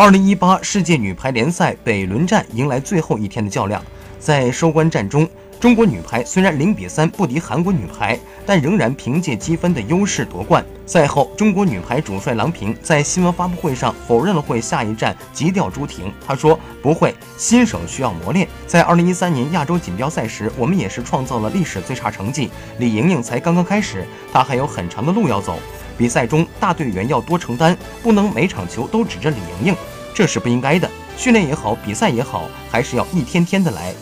二零一八世界女排联赛北仑站迎来最后一天的较量，在收官战中，中国女排虽然零比三不敌韩国女排，但仍然凭借积分的优势夺冠。赛后，中国女排主帅郎平在新闻发布会上否认了会下一站急调朱婷。他说：“不会，新手需要磨练。在二零一三年亚洲锦标赛时，我们也是创造了历史最差成绩。李盈莹才刚刚开始，她还有很长的路要走。比赛中，大队员要多承担，不能每场球都指着李盈莹，这是不应该的。训练也好，比赛也好，还是要一天天的来。”